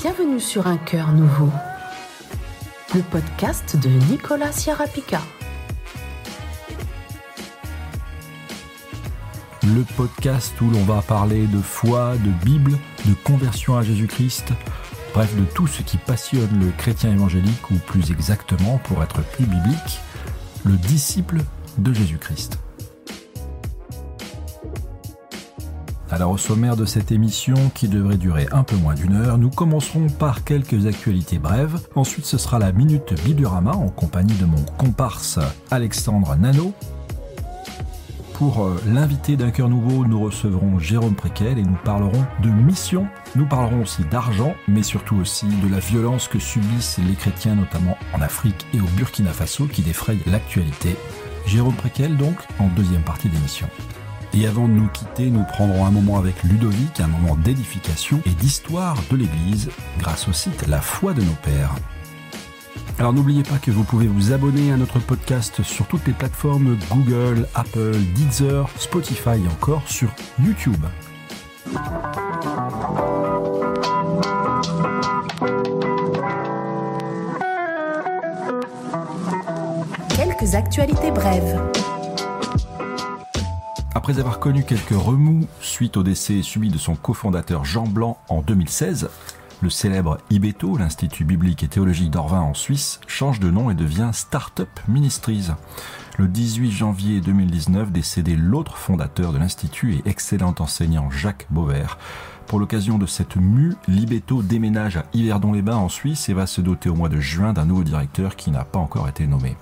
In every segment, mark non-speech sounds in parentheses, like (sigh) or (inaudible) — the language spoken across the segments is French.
Bienvenue sur Un cœur nouveau, le podcast de Nicolas Ciarapica. Le podcast où l'on va parler de foi, de Bible, de conversion à Jésus-Christ, bref de tout ce qui passionne le chrétien évangélique ou plus exactement, pour être plus biblique, le disciple de Jésus-Christ. Alors au sommaire de cette émission, qui devrait durer un peu moins d'une heure, nous commencerons par quelques actualités brèves. Ensuite, ce sera la Minute Bibliorama en compagnie de mon comparse Alexandre Nano. Pour euh, l'invité d'un cœur nouveau, nous recevrons Jérôme Préquel et nous parlerons de mission. Nous parlerons aussi d'argent, mais surtout aussi de la violence que subissent les chrétiens, notamment en Afrique et au Burkina Faso, qui défraye l'actualité. Jérôme Préquel donc, en deuxième partie d'émission. Et avant de nous quitter, nous prendrons un moment avec Ludovic, un moment d'édification et d'histoire de l'Église, grâce au site La foi de nos pères. Alors n'oubliez pas que vous pouvez vous abonner à notre podcast sur toutes les plateformes Google, Apple, Deezer, Spotify et encore sur YouTube. Quelques actualités brèves. Après avoir connu quelques remous suite au décès subi de son cofondateur Jean Blanc en 2016, le célèbre IBETO, l'Institut biblique et théologique d'Orvin en Suisse, change de nom et devient Startup Ministries. Le 18 janvier 2019 décédé l'autre fondateur de l'Institut et excellent enseignant Jacques Beauvert. Pour l'occasion de cette mue, Libeto déménage à Yverdon-les-Bains en Suisse et va se doter au mois de juin d'un nouveau directeur qui n'a pas encore été nommé.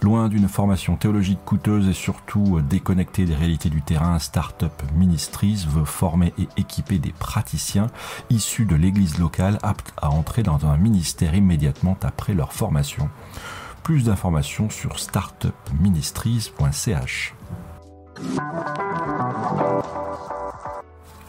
Loin d'une formation théologique coûteuse et surtout déconnectée des réalités du terrain, Startup Ministries veut former et équiper des praticiens issus de l'église locale aptes à entrer dans un ministère immédiatement après leur formation. Plus d'informations sur startupministries.ch.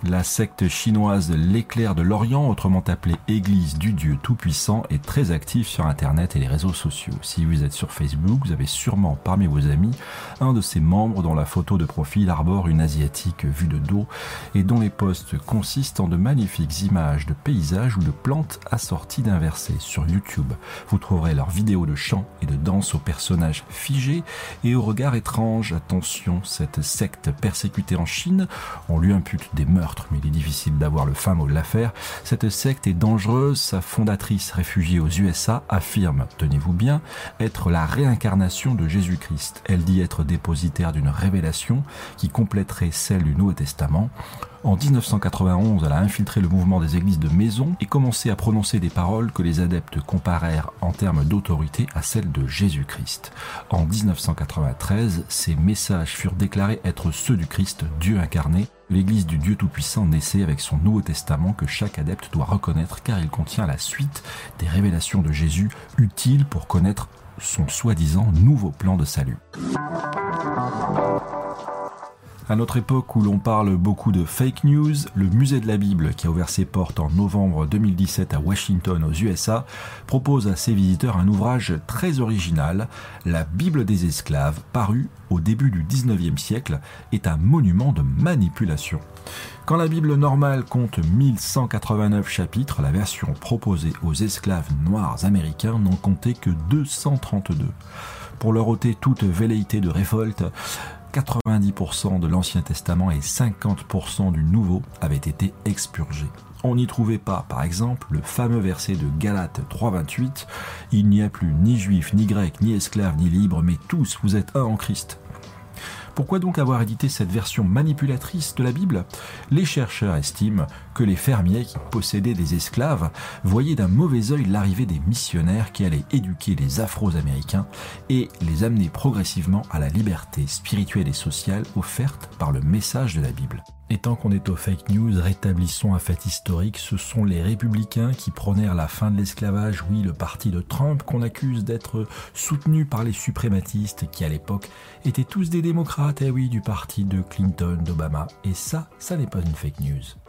La secte chinoise l'éclair de l'Orient, autrement appelée Église du Dieu Tout-Puissant, est très active sur Internet et les réseaux sociaux. Si vous êtes sur Facebook, vous avez sûrement parmi vos amis un de ses membres dont la photo de profil arbore une asiatique vue de dos et dont les posts consistent en de magnifiques images de paysages ou de plantes assorties d'un verset. Sur YouTube, vous trouverez leurs vidéos de chant et de danse aux personnages figés et au regard étrange. Attention, cette secte persécutée en Chine, on lui impute des mais il est difficile d'avoir le fin mot de l'affaire. Cette secte est dangereuse, sa fondatrice réfugiée aux USA affirme, tenez-vous bien, être la réincarnation de Jésus-Christ. Elle dit être dépositaire d'une révélation qui compléterait celle du Nouveau Testament. En 1991, elle a infiltré le mouvement des églises de maison et commencé à prononcer des paroles que les adeptes comparèrent en termes d'autorité à celles de Jésus-Christ. En 1993, ces messages furent déclarés être ceux du Christ, Dieu incarné, l'Église du Dieu Tout-Puissant naissait avec son Nouveau Testament que chaque adepte doit reconnaître car il contient la suite des révélations de Jésus utiles pour connaître son soi-disant nouveau plan de salut. À notre époque où l'on parle beaucoup de fake news, le musée de la Bible, qui a ouvert ses portes en novembre 2017 à Washington aux USA, propose à ses visiteurs un ouvrage très original, La Bible des esclaves, paru au début du 19e siècle, est un monument de manipulation. Quand la Bible normale compte 1189 chapitres, la version proposée aux esclaves noirs américains n'en comptait que 232. Pour leur ôter toute velléité de révolte, 90% de l'Ancien Testament et 50% du Nouveau avaient été expurgés. On n'y trouvait pas, par exemple, le fameux verset de Galates 3.28 Il n'y a plus ni juif, ni grec, ni esclave, ni libre, mais tous vous êtes un en Christ. Pourquoi donc avoir édité cette version manipulatrice de la Bible? Les chercheurs estiment que les fermiers qui possédaient des esclaves voyaient d'un mauvais œil l'arrivée des missionnaires qui allaient éduquer les Afro-Américains et les amener progressivement à la liberté spirituelle et sociale offerte par le message de la Bible. Et tant qu'on est aux fake news, rétablissons un fait historique, ce sont les républicains qui prônèrent la fin de l'esclavage, oui, le parti de Trump qu'on accuse d'être soutenu par les suprématistes qui à l'époque étaient tous des démocrates, eh oui, du parti de Clinton, d'Obama. Et ça, ça n'est pas une fake news.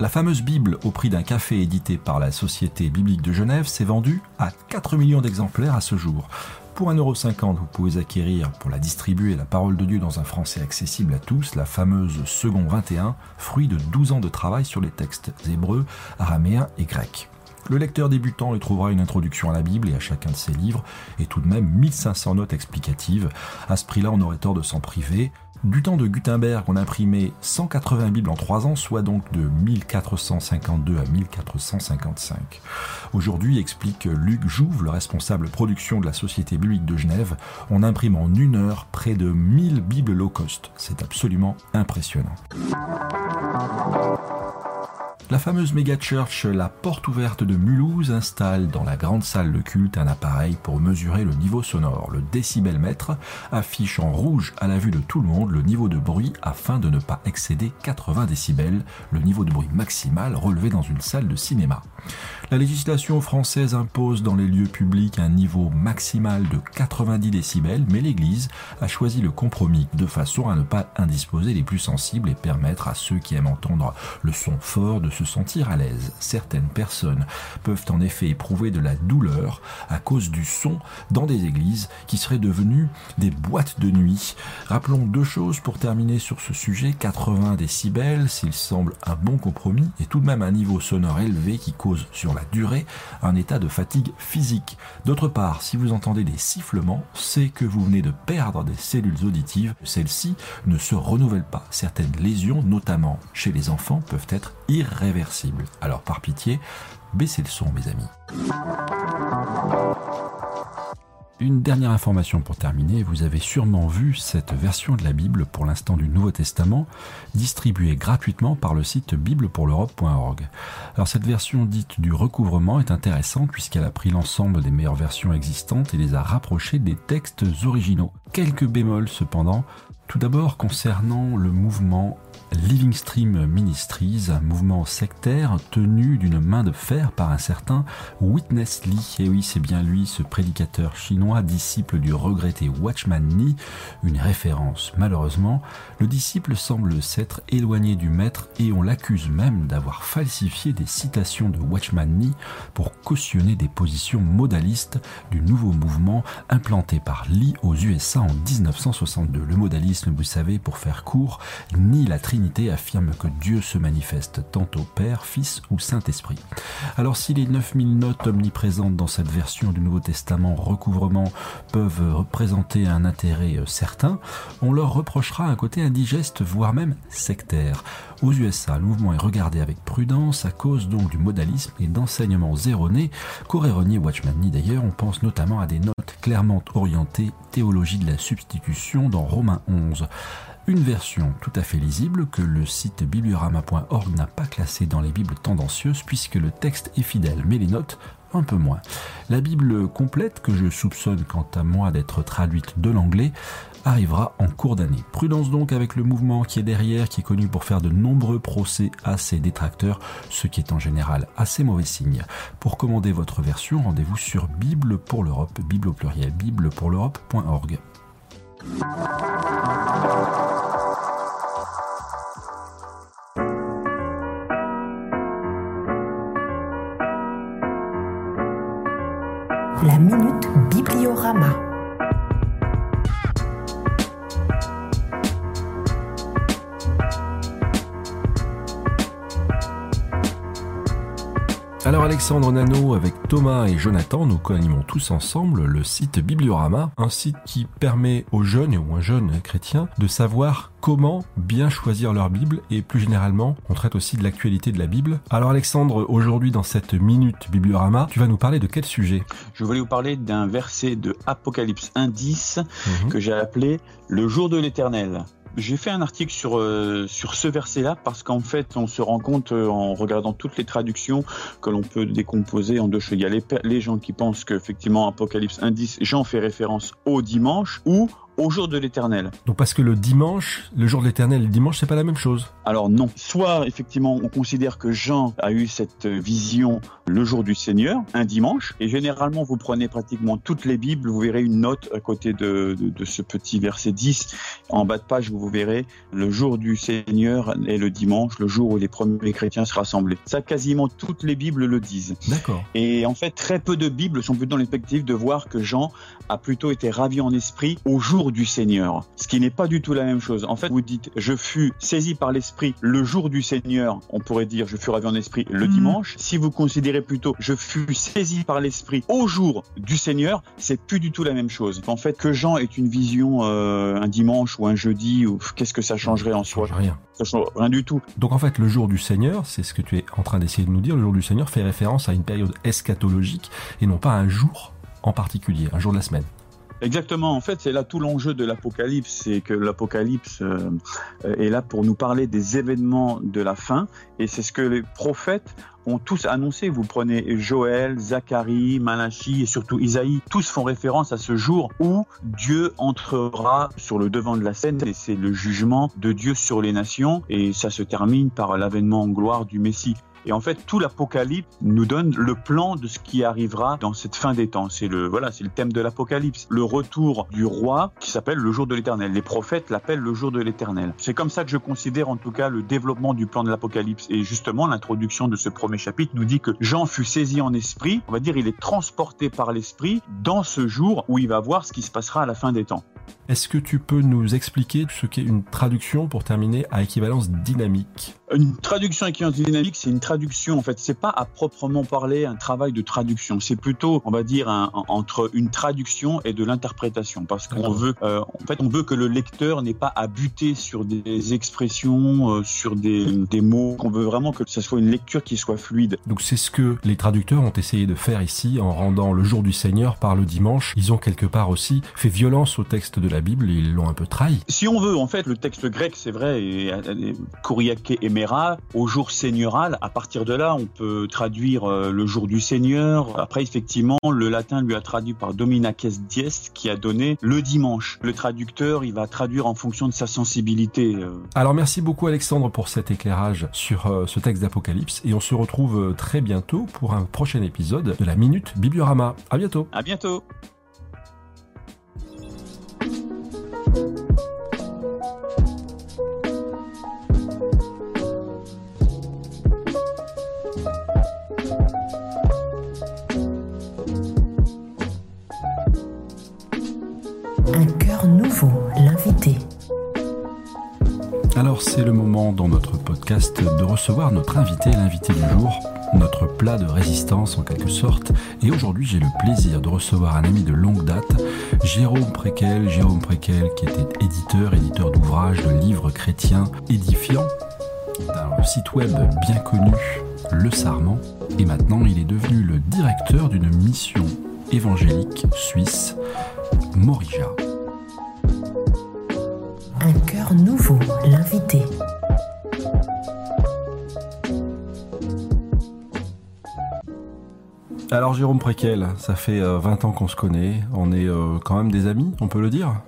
La fameuse Bible au prix d'un café édité par la Société biblique de Genève s'est vendue à 4 millions d'exemplaires à ce jour. Pour 1,50€, vous pouvez acquérir, pour la distribuer, la parole de Dieu dans un français accessible à tous, la fameuse Second 21, fruit de 12 ans de travail sur les textes hébreux, araméens et grecs. Le lecteur débutant y trouvera une introduction à la Bible et à chacun de ses livres, et tout de même 1500 notes explicatives. À ce prix-là, on aurait tort de s'en priver. Du temps de Gutenberg, on a imprimé 180 Bibles en 3 ans, soit donc de 1452 à 1455. Aujourd'hui, explique Luc Jouve, le responsable production de la Société biblique de Genève, on imprime en une heure près de 1000 Bibles low cost. C'est absolument impressionnant. La fameuse méga church La Porte Ouverte de Mulhouse installe dans la grande salle de culte un appareil pour mesurer le niveau sonore. Le décibelmètre affiche en rouge à la vue de tout le monde le niveau de bruit afin de ne pas excéder 80 décibels, le niveau de bruit maximal relevé dans une salle de cinéma. La législation française impose dans les lieux publics un niveau maximal de 90 décibels, mais l'Église a choisi le compromis de façon à ne pas indisposer les plus sensibles et permettre à ceux qui aiment entendre le son fort de se sentir à l'aise. Certaines personnes peuvent en effet éprouver de la douleur à cause du son dans des églises qui seraient devenues des boîtes de nuit. Rappelons deux choses pour terminer sur ce sujet. 80 décibels, s'il semble un bon compromis, et tout de même un niveau sonore élevé qui cause sur la durée un état de fatigue physique. D'autre part, si vous entendez des sifflements, c'est que vous venez de perdre des cellules auditives. Celles-ci ne se renouvellent pas. Certaines lésions, notamment chez les enfants, peuvent être irréversibles. Alors par pitié, baissez le son mes amis. Une dernière information pour terminer, vous avez sûrement vu cette version de la Bible pour l'instant du Nouveau Testament distribuée gratuitement par le site biblepourleurope.org. Alors cette version dite du recouvrement est intéressante puisqu'elle a pris l'ensemble des meilleures versions existantes et les a rapprochées des textes originaux. Quelques bémols cependant, tout d'abord concernant le mouvement Living Stream Ministries, mouvement sectaire tenu d'une main de fer par un certain Witness Lee. Et oui, c'est bien lui, ce prédicateur chinois, disciple du regretté Watchman Nee, une référence. Malheureusement, le disciple semble s'être éloigné du maître et on l'accuse même d'avoir falsifié des citations de Watchman Nee pour cautionner des positions modalistes du nouveau mouvement implanté par Lee aux USA en 1962. Le modalisme, vous savez, pour faire court, ni la Trinité affirme que Dieu se manifeste tantôt Père, Fils ou Saint-Esprit. Alors si les 9000 notes omniprésentes dans cette version du Nouveau Testament recouvrement peuvent représenter un intérêt euh, certain, on leur reprochera un côté indigeste, voire même sectaire. Aux USA, le mouvement est regardé avec prudence à cause donc du modalisme et d'enseignements erronés qu'aurait renié Watchman Nee d'ailleurs. On pense notamment à des notes clairement orientées théologie de la substitution dans Romains 11 une version tout à fait lisible que le site bibliorama.org n'a pas classée dans les Bibles tendancieuses puisque le texte est fidèle, mais les notes un peu moins. La Bible complète, que je soupçonne quant à moi d'être traduite de l'anglais, arrivera en cours d'année. Prudence donc avec le mouvement qui est derrière, qui est connu pour faire de nombreux procès à ses détracteurs, ce qui est en général assez mauvais signe. Pour commander votre version, rendez-vous sur Bible pour l'Europe, Bible au pluriel, biblepourl'europe.org. La Minute Bibliorama. Alors Alexandre Nano avec Thomas et Jonathan, nous co-animons tous ensemble le site Bibliorama, un site qui permet aux jeunes ou un jeune chrétien de savoir comment bien choisir leur Bible et plus généralement on traite aussi de l'actualité de la Bible. Alors Alexandre, aujourd'hui dans cette minute Bibliorama, tu vas nous parler de quel sujet? Je voulais vous parler d'un verset de Apocalypse 1.10 mmh. que j'ai appelé le jour de l'éternel. J'ai fait un article sur euh, sur ce verset-là parce qu'en fait, on se rend compte euh, en regardant toutes les traductions que l'on peut décomposer en deux choses. Il y a les, les gens qui pensent qu'effectivement Apocalypse 1.10, Jean fait référence au dimanche ou au jour de l'éternel. Donc parce que le dimanche, le jour de l'éternel et le dimanche, c'est pas la même chose. Alors non. Soit effectivement on considère que Jean a eu cette vision le jour du Seigneur, un dimanche, et généralement vous prenez pratiquement toutes les Bibles, vous verrez une note à côté de, de, ce petit verset 10. En bas de page, vous verrez le jour du Seigneur est le dimanche, le jour où les premiers chrétiens se rassemblaient. Ça, quasiment toutes les Bibles le disent. D'accord. Et en fait, très peu de Bibles sont plutôt dans l'expectative de voir que Jean a plutôt été ravi en esprit au jour du Seigneur. Ce qui n'est pas du tout la même chose. En fait, vous dites, je fus saisi par l'esprit le jour du Seigneur. On pourrait dire, je fus ravi en esprit le mhm. dimanche. Si vous considérez plutôt, je fus saisi par l'esprit au jour du Seigneur, c'est plus du tout la même chose. En fait, que Jean ait une vision euh, un dimanche ou un jeudi, ou qu'est-ce que ça changerait en soi? Rien. Ça change rien du tout. Donc en fait, le jour du Seigneur, c'est ce que tu es en train d'essayer de nous dire. Le jour du Seigneur fait référence à une période eschatologique et non pas à un jour en particulier, un jour de la semaine. Exactement. En fait, c'est là tout l'enjeu de l'Apocalypse, c'est que l'Apocalypse euh, est là pour nous parler des événements de la fin, et c'est ce que les prophètes ont tous annoncé. Vous prenez Joël, Zacharie, Malachi et surtout Isaïe, tous font référence à ce jour où Dieu entrera sur le devant de la scène, et c'est le jugement de Dieu sur les nations, et ça se termine par l'avènement en gloire du Messie. Et en fait, tout l'Apocalypse nous donne le plan de ce qui arrivera dans cette fin des temps. C'est le voilà, c'est le thème de l'Apocalypse, le retour du roi qui s'appelle le jour de l'Éternel. Les prophètes l'appellent le jour de l'Éternel. C'est comme ça que je considère en tout cas le développement du plan de l'Apocalypse. Et justement, l'introduction de ce premier chapitre nous dit que Jean fut saisi en esprit. On va dire, il est transporté par l'esprit dans ce jour où il va voir ce qui se passera à la fin des temps. Est-ce que tu peux nous expliquer ce qu'est une traduction pour terminer à équivalence dynamique? Une traduction à équivalence dynamique, c'est une traduction traduction, en fait, c'est pas à proprement parler un travail de traduction. C'est plutôt, on va dire, un, entre une traduction et de l'interprétation, parce qu'on veut, euh, en fait, on veut que le lecteur n'ait pas à buter sur des expressions, euh, sur des, des mots. On veut vraiment que ça soit une lecture qui soit fluide. Donc c'est ce que les traducteurs ont essayé de faire ici en rendant le jour du Seigneur par le dimanche. Ils ont quelque part aussi fait violence au texte de la Bible et ils l'ont un peu trahi. Si on veut, en fait, le texte grec, c'est vrai, et, et, et Mera, au jour seigneurial, à partir partir de là, on peut traduire euh, le jour du Seigneur. Après, effectivement, le latin lui a traduit par Dominaces Dies, qui a donné le dimanche. Le traducteur, il va traduire en fonction de sa sensibilité. Euh. Alors, merci beaucoup Alexandre pour cet éclairage sur euh, ce texte d'Apocalypse, et on se retrouve très bientôt pour un prochain épisode de la Minute Bibliorama. À bientôt. À bientôt. C'est le moment dans notre podcast de recevoir notre invité, l'invité du jour, notre plat de résistance en quelque sorte. Et aujourd'hui j'ai le plaisir de recevoir un ami de longue date, Jérôme Préquel. Jérôme Préquel qui était éditeur, éditeur d'ouvrages, de livres chrétiens édifiants, d'un site web bien connu, Le Sarment. Et maintenant il est devenu le directeur d'une mission évangélique suisse, Morija. Un cœur nouveau, l'invité. Alors Jérôme Préquel, ça fait 20 euh, ans qu'on se connaît, on est euh, quand même des amis, on peut le dire?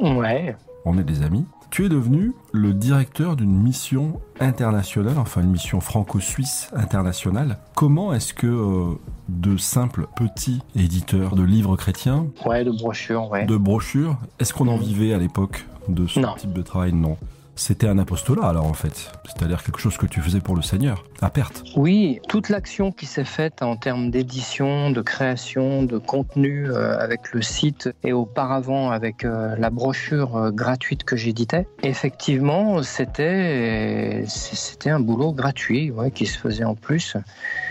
Ouais. On est des amis. Tu es devenu le directeur d'une mission internationale, enfin une mission franco-suisse internationale. Comment est-ce que euh, de simples petits éditeurs de livres chrétiens, ouais, de brochures, ouais, de brochures, est-ce qu'on en vivait à l'époque? De ce type de travail Non. C'était un apostolat alors en fait, c'est-à-dire quelque chose que tu faisais pour le Seigneur, à perte. Oui, toute l'action qui s'est faite en termes d'édition, de création, de contenu euh, avec le site et auparavant avec euh, la brochure euh, gratuite que j'éditais, effectivement c'était c'était un boulot gratuit ouais, qui se faisait en plus.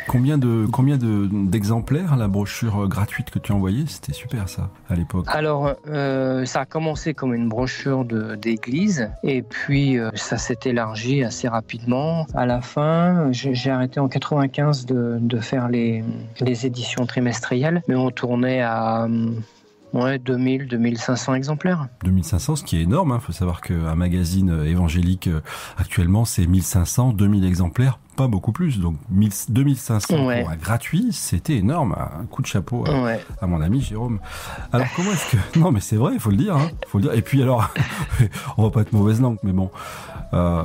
Combien de combien d'exemplaires la brochure gratuite que tu envoyais? C'était super ça à l'époque. Alors euh, ça a commencé comme une brochure d'église et puis euh, ça s'est élargi assez rapidement. À la fin, j'ai arrêté en 95 de, de faire les, les éditions trimestrielles, mais on tournait à Ouais, 2000, 2500 exemplaires. 2500, ce qui est énorme. Il hein. faut savoir qu'un magazine euh, évangélique euh, actuellement, c'est 1500, 2000 exemplaires, pas beaucoup plus. Donc 2500 pour un gratuit, c'était énorme. Un coup de chapeau à, mon ami Jérôme. Alors comment est-ce que... (laughs) Non mais c'est vrai, il faut le dire. Hein. Faut le dire. Et puis alors, (laughs) on va pas être mauvaise langue, mais bon... Euh,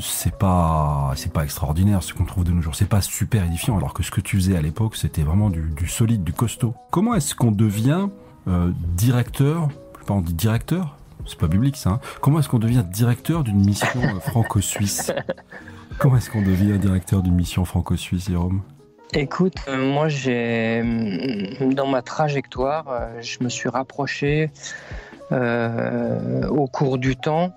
c'est pas c'est pas extraordinaire ce qu'on trouve de nos jours. C'est pas super édifiant alors que ce que tu faisais à l'époque c'était vraiment du, du, solide, du costaud. Comment est-ce qu'on devient euh, directeur, je sais pas on dit directeur, c'est pas biblique ça. Hein. Comment est-ce qu'on devient directeur d'une mission euh, franco-suisse? (laughs) Comment est-ce qu'on devient directeur d'une mission franco-suisse, Jérôme? Écoute, euh, moi j'ai dans ma trajectoire, je me suis rapproché au cours du temps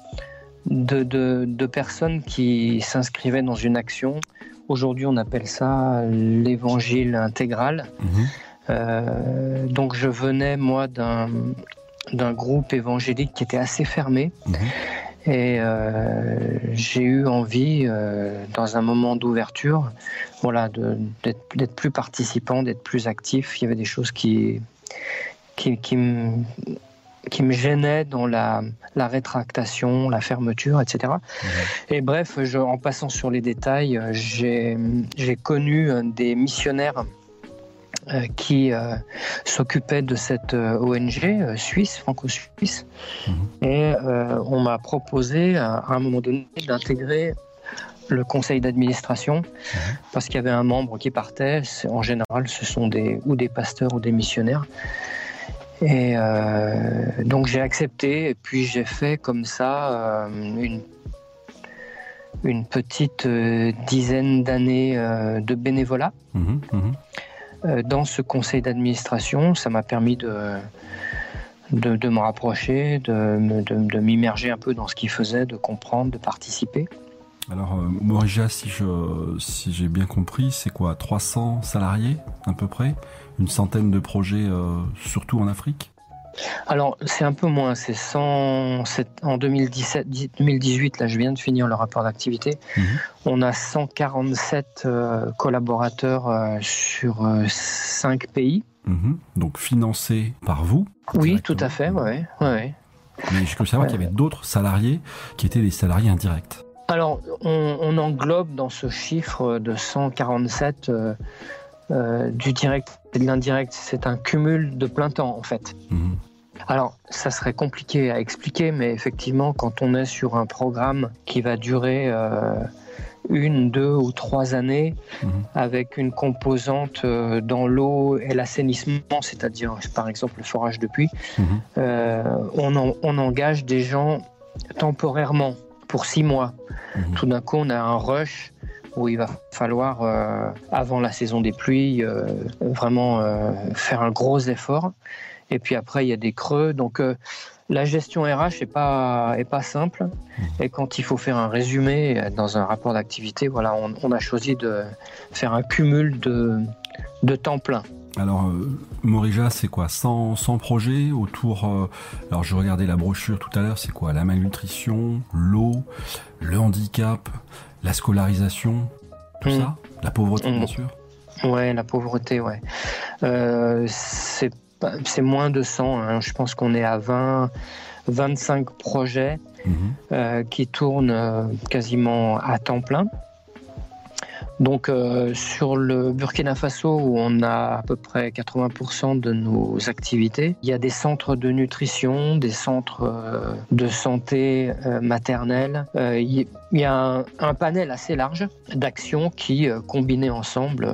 de, de personnes qui s'inscrivaient dans une action. Aujourd'hui, on appelle ça l'évangile intégral. Mhm. Euh, donc je venais moi d'un groupe évangélique qui était assez fermé. Mhm. Et euh, j'ai eu envie, euh, dans un moment d'ouverture, voilà, d'être plus participant, d'être plus actif. Il y avait des choses qui, qui, qui, qui me gênaient dans la, la, rétractation, la fermeture, etc. Et bref, je, en passant sur les détails, j'ai connu des missionnaires euh, qui euh, s'occupait de cette euh, ONG suisse, franco-suisse. Mhm. Et on m'a proposé à, un moment donné d'intégrer le conseil d'administration mhm. parce qu'il y avait un membre qui partait. En général, ce sont des, ou des pasteurs ou des missionnaires. Et donc j'ai accepté et puis j'ai fait comme ça une, une petite dizaine d'années de bénévolat. Mhm, euh, dans ce conseil d'administration. Ça m'a permis de, de, me rapprocher, de, de, m'immerger un peu dans ce qu'il faisait, de comprendre, de participer. Alors, euh, Morija, si j'ai si bien compris, c'est quoi 300 salariés à peu près? Une centaine de projets, euh, surtout en Afrique alors, c'est un peu moins. C'est 100, en 2017, 2018, là, je viens de finir le rapport d'activité. Mhm. On a 147 euh, collaborateurs euh, sur 5 euh, pays. Mhm. Donc, financés par vous Oui, tout à fait, ouais, ouais. Mais je peux savoir qu'il y avait d'autres salariés qui étaient des salariés indirects. Alors, on, englobe dans ce chiffre de 147 du direct et de l'indirect. C'est un cumul de plein temps, en fait. Mhm. Alors, ça serait compliqué à expliquer, mais effectivement, quand on est sur un programme qui va durer euh, une, deux ou trois années, mhm. avec une composante euh, dans l'eau et l'assainissement, c'est-à-dire par exemple le forage de puits, mhm. euh, on, engage des gens temporairement pour six mois. Tout d'un coup, on a un rush où il va falloir, avant la saison des pluies, vraiment faire un gros effort. Et puis après, il y a des creux. Donc, euh, la gestion RH n'est pas, est pas simple. Et quand il faut faire un résumé dans un rapport d'activité, voilà, on, a choisi de faire un cumul de, de temps plein. Alors, euh, Morija, c'est quoi? 100, 100, projets autour. Euh, alors, je regardais la brochure tout à l'heure, c'est quoi? La malnutrition, l'eau, le handicap, la scolarisation, tout mmh. ça? La pauvreté, bien mmh. sûr Ouais, la pauvreté, ouais. c'est bah, c'est moins de 100. Hein. Je pense qu'on est à 20, 25 projets mhm. euh, qui tournent euh, quasiment à temps plein. Donc euh, sur le Burkina Faso où on a à peu près 80% de nos activités, il y a des centres de nutrition, des centres de santé maternelle. il y a un, panel assez large d'actions qui, combinées ensemble,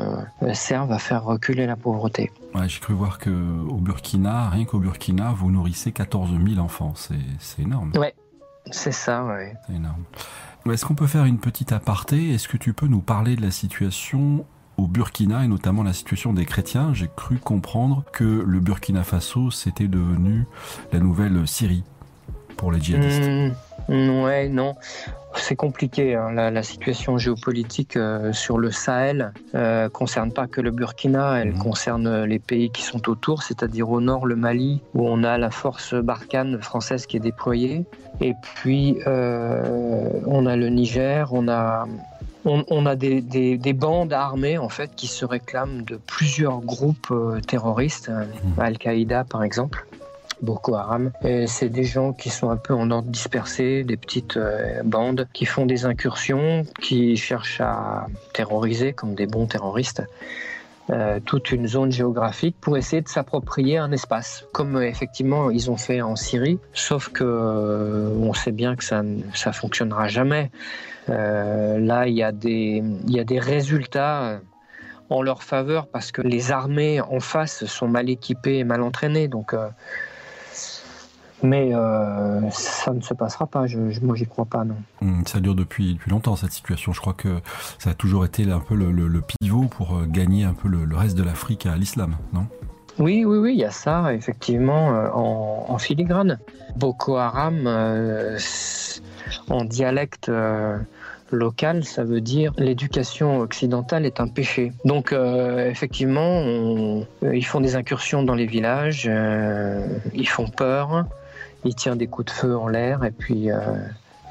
servent à faire reculer la pauvreté. J'ai cru voir qu'au Burkina, rien qu'au Burkina, vous nourrissez 14 000 enfants. C'est énorme. Ouais, c'est ça, ouais. C'est énorme. Est-ce qu'on peut faire une petite aparté? Est-ce que tu peux nous parler de la situation au Burkina et notamment la situation des chrétiens? J'ai cru comprendre que le Burkina Faso, c'était devenu la nouvelle Syrie pour les djihadistes. Mmh, ouais, non c'est compliqué. Hein. La, situation géopolitique euh, sur le Sahel euh, concerne pas que le Burkina, elle mhm. concerne les pays qui sont autour, c'est-à-dire au nord le Mali, où on a la force Barkhane française qui est déployée. Et puis euh, on a le Niger, on a on, a des, des, bandes armées en fait qui se réclament de plusieurs groupes euh, terroristes, mhm. Al-Qaïda par exemple. Boko Haram. C'est des gens qui sont un peu en ordre dispersé, des petites euh, bandes qui font des incursions, qui cherchent à terroriser comme des bons terroristes. Euh, toute une zone géographique pour essayer de s'approprier un espace, comme euh, effectivement ils ont fait en Syrie, sauf que on sait bien que ça ça fonctionnera jamais. là, il y a des y a des résultats en leur faveur parce que les armées en face sont mal équipées et mal entraînées, donc mais euh, ça ne se passera pas, je, je, moi j'y crois pas, non. Hmm, ça dure depuis, depuis longtemps cette situation. Je crois que ça a toujours été un peu le, pivot pour euh, gagner un peu le, reste de l'Afrique à l'islam, non? Oui, oui, oui, il y a ça, effectivement, euh, en, filigrane. Boko Haram, en dialecte local, ça veut dire l'éducation occidentale est un péché. Donc, effectivement, ils font des incursions dans les villages, ils font peur, il tient des coups de feu en l'air et puis euh,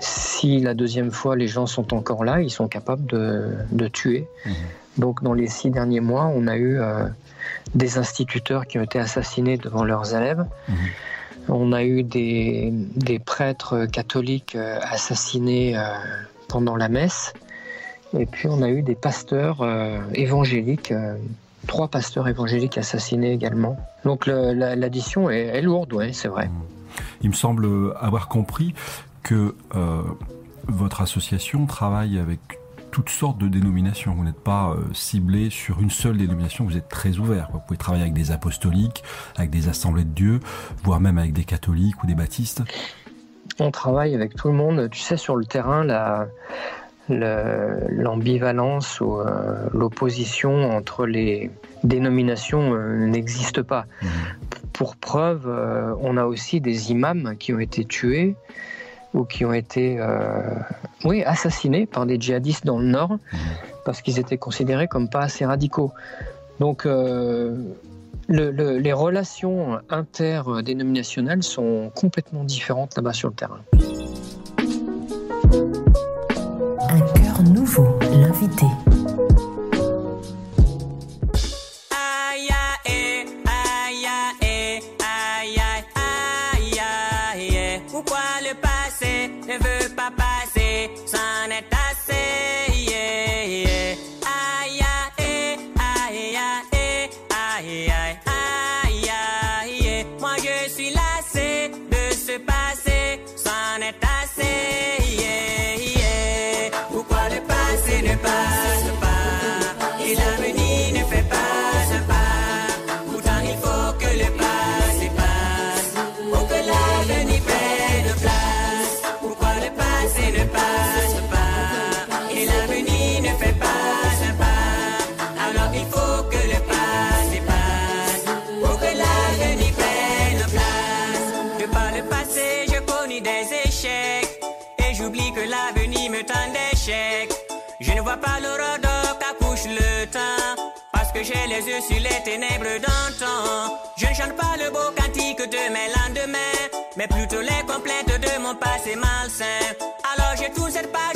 si la deuxième fois les gens sont encore là, ils sont capables de, tuer. Mhm. Donc dans les six derniers mois, on a eu euh, des instituteurs qui ont été assassinés devant leurs élèves. Mhm. On a eu des, prêtres catholiques euh, assassinés pendant la messe. Et puis on a eu des pasteurs évangéliques, trois pasteurs évangéliques assassinés également. Donc l'addition est, lourde, oui, c'est vrai. Mhm. Il me semble avoir compris que euh, votre association travaille avec toutes sortes de dénominations. Vous n'êtes pas euh, ciblé sur une seule dénomination, vous êtes très ouvert. Vous pouvez travailler avec des apostoliques, avec des assemblées de Dieu, voire même avec des catholiques ou des baptistes. On travaille avec tout le monde. Tu sais, sur le terrain, l'ambivalence ou euh, l'opposition entre les dénominations n'existe pas. Mmh. Pour preuve, euh, on a aussi des imams qui ont été tués ou qui ont été euh, oui, assassinés par des djihadistes dans le nord mhm. parce qu'ils étaient considérés comme pas assez radicaux. Donc euh, les relations interdénominationnelles sont complètement différentes là-bas sur le terrain. Un cœur nouveau, l'invité. Pas l'aurore qu'accouche le temps. Parce que j'ai les yeux sur les ténèbres d'antan. Je ne chante pas le beau cantique de mes lendemains, mais plutôt les complaintes de mon passé malsain. Alors je tourne cette page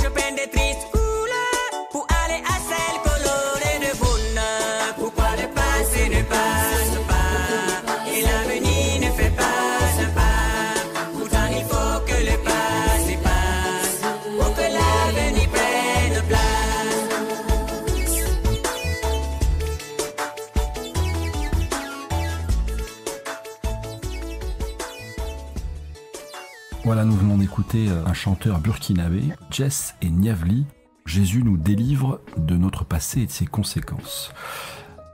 euh, un chanteur burkinabé, Jess et Niavli. Jésus nous délivre de notre passé et de ses conséquences.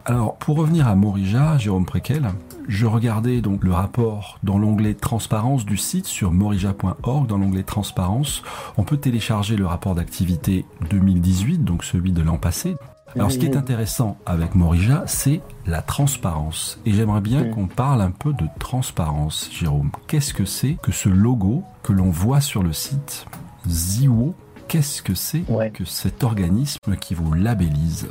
Alors, pour revenir à Morija, Jérôme Préquel, je regardais donc le rapport dans l'onglet Transparence du site sur morija.org. Dans l'onglet Transparence, on peut télécharger le rapport d'activité 2018, donc celui de l'an passé. Alors ce qui est intéressant avec Morija, c'est la transparence. Et j'aimerais bien qu'on parle un peu de transparence, Jérôme. Qu'est-ce que c'est que ce logo que l'on voit sur le site Ziwo? Qu'est-ce que c'est que cet organisme qui vous labellise?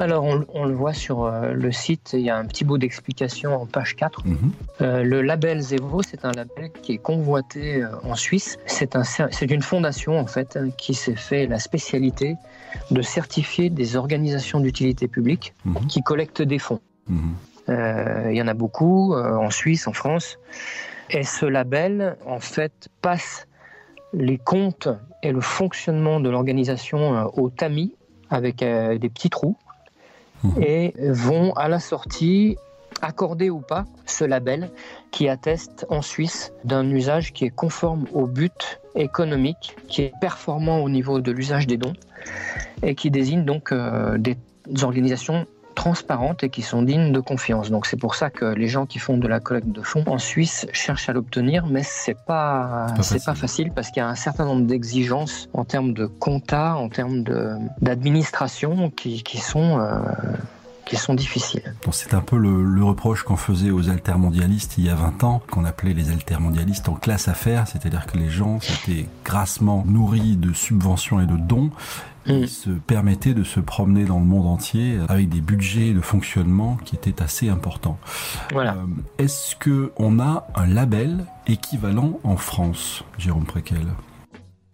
Alors, on, le voit sur euh, le site, il y a un petit bout d'explication en page 4. Mhm. Euh, le label Zevo, c'est un label qui est convoité euh, en Suisse. C'est un, une fondation, en fait, hein, qui s'est fait la spécialité de certifier des organisations d'utilité publique mhm. qui collectent des fonds. Mhm. il y en a beaucoup en Suisse, en France. Et ce label, en fait, passe les comptes et le fonctionnement de l'organisation au tamis avec des petits trous. Et vont à la sortie accorder ou pas ce label qui atteste en Suisse d'un usage qui est conforme au but économique, qui est performant au niveau de l'usage des dons et qui désigne donc euh, des organisations transparentes et qui sont dignes de confiance. Donc c'est pour ça que les gens qui font de la collecte de fonds en Suisse cherchent à l'obtenir, mais c'est pas c'est pas, facile parce qu'il y a un certain nombre d'exigences en termes de compta, en termes d'administration qui, qui sont euh, qui sont difficiles. C'est un peu le, reproche qu'on faisait aux altermondialistes il y a 20 ans, qu'on appelait les altermondialistes en classe affaires, c'est-à-dire que les gens étaient grassement nourris de subventions et de dons, ils mm. se permettaient de se promener dans le monde entier avec des budgets de fonctionnement qui étaient assez importants. Voilà. Euh, est-ce que on a un label équivalent en France, Jérôme Préquel?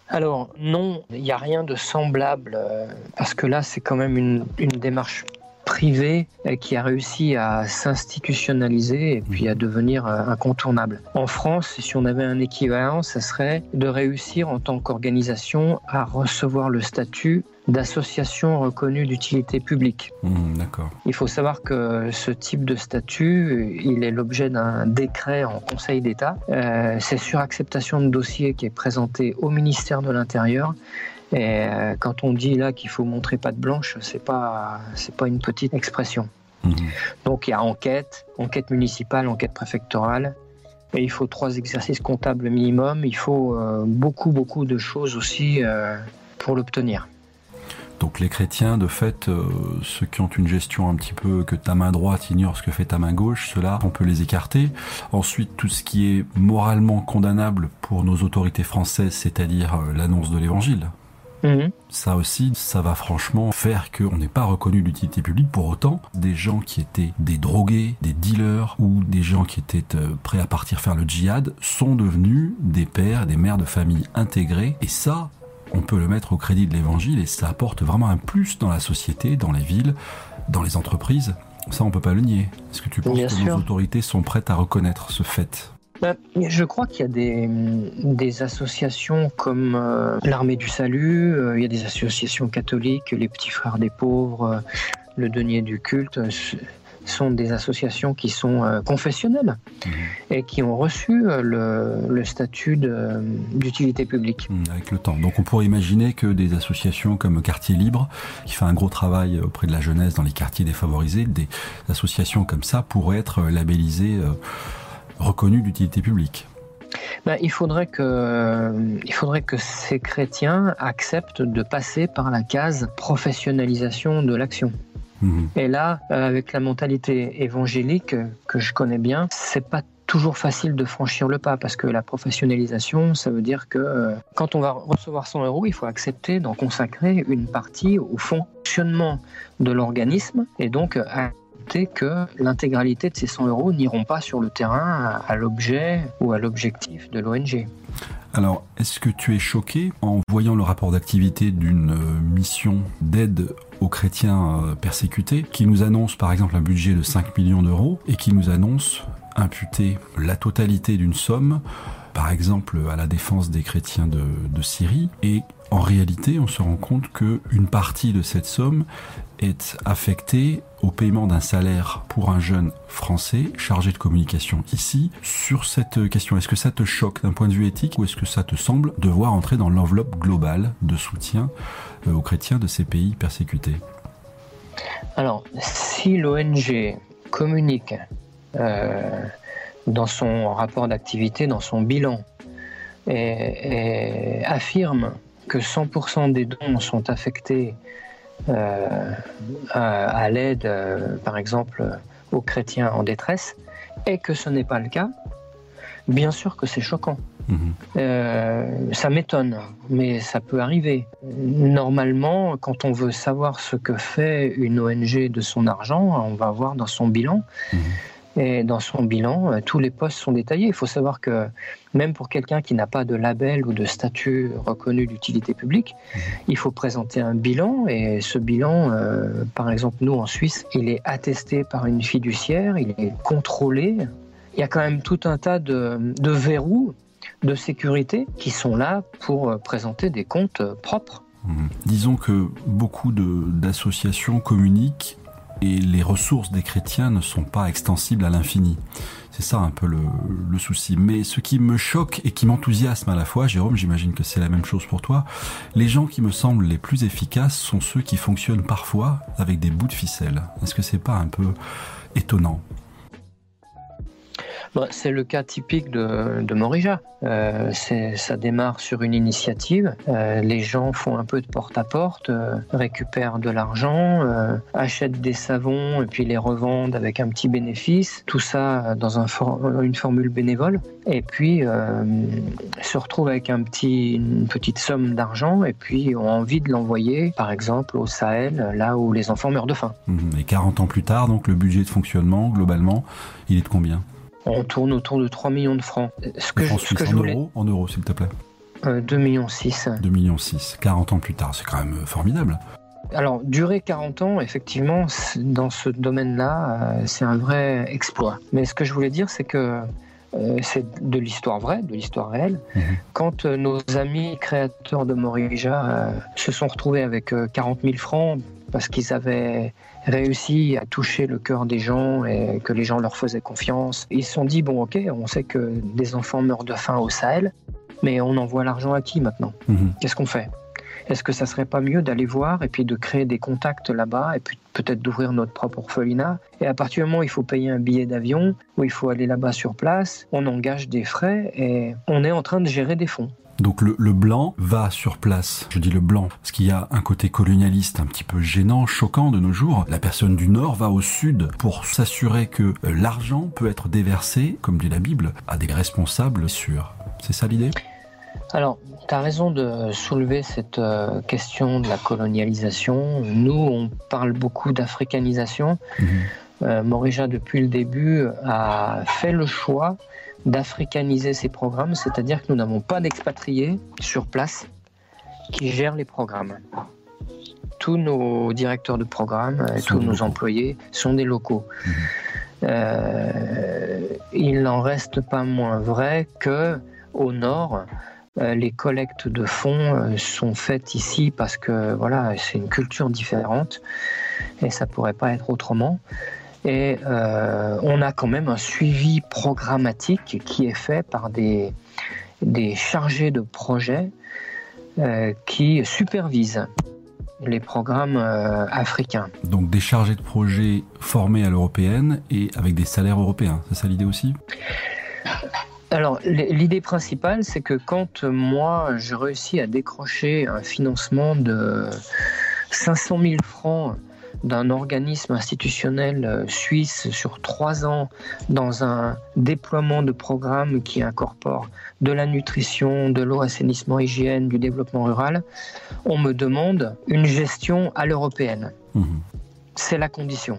Alors non, il n'y a rien de semblable, euh, parce que là c'est quand même une, une démarche privé qui a réussi à s'institutionnaliser et puis à devenir euh, incontournable. En France, si on avait un équivalent, ça serait de réussir en tant qu'organisation à recevoir le statut d'association reconnue d'utilité publique. Mmh, d'accord. Il faut savoir que ce type de statut, il est l'objet d'un décret en Conseil d'État. Euh, c'est sur acceptation de dossier qui est présenté au ministère de l'Intérieur et euh, quand on dit là qu'il faut montrer patte blanche, c'est pas c'est pas une petite expression. Mhm. Donc il y a enquête, enquête municipale, enquête préfectorale. Et il faut trois exercices comptables minimum. Il faut euh, beaucoup beaucoup de choses aussi euh, pour l'obtenir. Donc les chrétiens, de fait, ceux qui ont une gestion un petit peu que ta main droite ignore ce que fait ta main gauche, ceux-là, on peut les écarter. Ensuite, tout ce qui est moralement condamnable pour nos autorités françaises, c'est-à-dire l'annonce de l'évangile, Mhm. Ça aussi, ça va franchement faire qu'on n'est pas reconnu d'utilité publique. Pour autant, des gens qui étaient des drogués, des dealers ou des gens qui étaient euh, prêts à partir faire le djihad sont devenus des pères, des mères de famille intégrés. Et ça, on peut le mettre au crédit de l'évangile et ça apporte vraiment un plus dans la société, dans les villes, dans les entreprises. Ça, on peut pas le nier. Est-ce que tu penses que nos autorités sont prêtes à reconnaître ce fait? Je crois qu'il y a des, des associations comme euh, l'Armée du Salut, euh, il y a des associations catholiques, les Petits Frères des Pauvres, euh, le Denier du Culte sont des associations qui sont confessionnelles mmh. et qui ont reçu le, le statut d'utilité publique. Mmh, avec le temps. Donc on pourrait imaginer que des associations comme Quartier Libre, qui fait un gros travail auprès de la jeunesse dans les quartiers défavorisés, des associations comme ça pourraient être labellisées reconnu d'utilité publique. Ben, il, faudrait que, il faudrait que ces chrétiens acceptent de passer par la case professionnalisation de l'action. Mhm. Et là, euh, avec la mentalité évangélique que je connais bien, c'est pas toujours facile de franchir le pas parce que la professionnalisation, ça veut dire que euh, quand on va recevoir 100 euros, il faut accepter d'en consacrer une partie au fonctionnement de l'organisme et donc à que l'intégralité de ces 100 euros n'iront pas sur le terrain à l'objet ou à l'objectif de l'ONG. Alors, est-ce que tu es choqué en voyant le rapport d'activité d'une euh, mission d'aide aux chrétiens euh, persécutés qui nous annonce par exemple un budget de 5 millions d'euros et qui nous annonce imputer la totalité d'une somme par exemple à la défense des chrétiens de, Syrie et en réalité, on se rend compte qu'une partie de cette somme est affectée au paiement d'un salaire pour un jeune français chargé de communication ici. Sur cette question, est-ce que ça te choque d'un point de vue éthique ou est-ce que ça te semble devoir entrer dans l'enveloppe globale de soutien euh, aux chrétiens de ces pays persécutés? Alors, si l'ONG communique euh, dans son rapport d'activité, dans son bilan, et affirme que 100% des dons sont affectés euh, à, l'aide, euh, par exemple, aux chrétiens en détresse, et que ce n'est pas le cas, bien sûr que c'est choquant. Mhm. Euh, ça m'étonne, mais ça peut arriver. Normalement, quand on veut savoir ce que fait une ONG de son argent, on va voir dans son bilan. Mhm. Et dans son bilan, euh, tous les postes sont détaillés. Il faut savoir que même pour quelqu'un qui n'a pas de label ou de statut reconnu d'utilité publique, mmh. il faut présenter un bilan. Et ce bilan, euh, par exemple, nous en Suisse, il est attesté par une fiduciaire, il est contrôlé. Il y a quand même tout un tas de, de verrous de sécurité qui sont là pour euh, présenter des comptes propres. Mmh. Disons que beaucoup d'associations communiquent et les ressources des chrétiens ne sont pas extensibles à l'infini. C'est ça un peu le, souci. Mais ce qui me choque et qui m'enthousiasme à la fois, Jérôme, j'imagine que c'est la même chose pour toi, les gens qui me semblent les plus efficaces sont ceux qui fonctionnent parfois avec des bouts de ficelle. Est-ce que c'est pas un peu étonnant? Bah, c'est le cas typique de, Morija. Euh, ça démarre sur une initiative. Euh, les gens font un peu de porte-à-porte, euh, récupèrent de l'argent, achètent des savons et puis les revendent avec un petit bénéfice. Tout ça dans un une formule bénévole. Et puis se retrouvent avec une petite somme d'argent et puis ont envie de l'envoyer, par exemple, au Sahel, là où les enfants meurent de faim. Mmh. Et 40 ans plus tard, donc le budget de fonctionnement, globalement, il est de combien? On tourne autour de 3 millions de francs. Ce que, je, ce que en, euros, en euros, s'il te plaît. 2 euh, millions 6. 2 millions 6, 40 ans plus tard, c'est quand même euh, formidable. Alors, durer 40 ans, effectivement, dans ce domaine-là, euh, c'est un vrai exploit. Mais ce que je voulais dire, c'est que c'est de l'histoire vraie, de l'histoire réelle. Mhm. Quand nos amis créateurs de Morija se sont retrouvés avec 40 000 francs parce qu'ils avaient réussi à toucher le cœur des gens et que les gens leur faisaient confiance. Ils se sont dit, bon ok, on sait que des enfants meurent de faim au Sahel, mais on envoie l'argent à qui maintenant mhm. Qu'est-ce qu'on fait? Est-ce que ça serait pas mieux d'aller voir et puis de créer des contacts là-bas et puis peut-être d'ouvrir notre propre orphelinat? Et à partir du moment où il faut payer un billet d'avion, où il faut aller là-bas sur place, on engage des frais et on est en train de gérer des fonds. Donc le, blanc va sur place. Je dis le blanc parce qu'il y a un côté colonialiste un petit peu gênant, choquant de nos jours. La personne du Nord va au Sud pour s'assurer que l'argent peut être déversé, comme dit la Bible, à des responsables sûrs. C'est ça l'idée? Alors, tu as raison de soulever cette euh, question de la colonialisation. Nous, on parle beaucoup d'africanisation. Euh, Morija, depuis le début, a fait le choix d'africaniser ces programmes, c'est-à-dire que nous n'avons pas d'expatriés sur place qui gèrent les programmes. Tous nos directeurs de programme, et tous nos employés sont des locaux. Mhm. Euh, il n'en reste pas moins vrai que au nord, les collectes de fonds euh, sont faites ici parce que voilà, c'est une culture différente et ça pourrait pas être autrement. Et euh, on a quand même un suivi programmatique qui est fait par des, des chargés de projet euh, qui supervisent les programmes euh, africains. Donc des chargés de projet formés à l'européenne et avec des salaires européens, c'est ça l'idée aussi? Alors, l'idée principale, c'est que quand moi, je réussis à décrocher un financement de 500 000 francs d'un organisme institutionnel euh, suisse sur trois ans dans un déploiement de programmes qui incorpore de la nutrition, de l'eau, assainissement, hygiène, du développement rural, on me demande une gestion à l'européenne. Mmh. C'est la condition.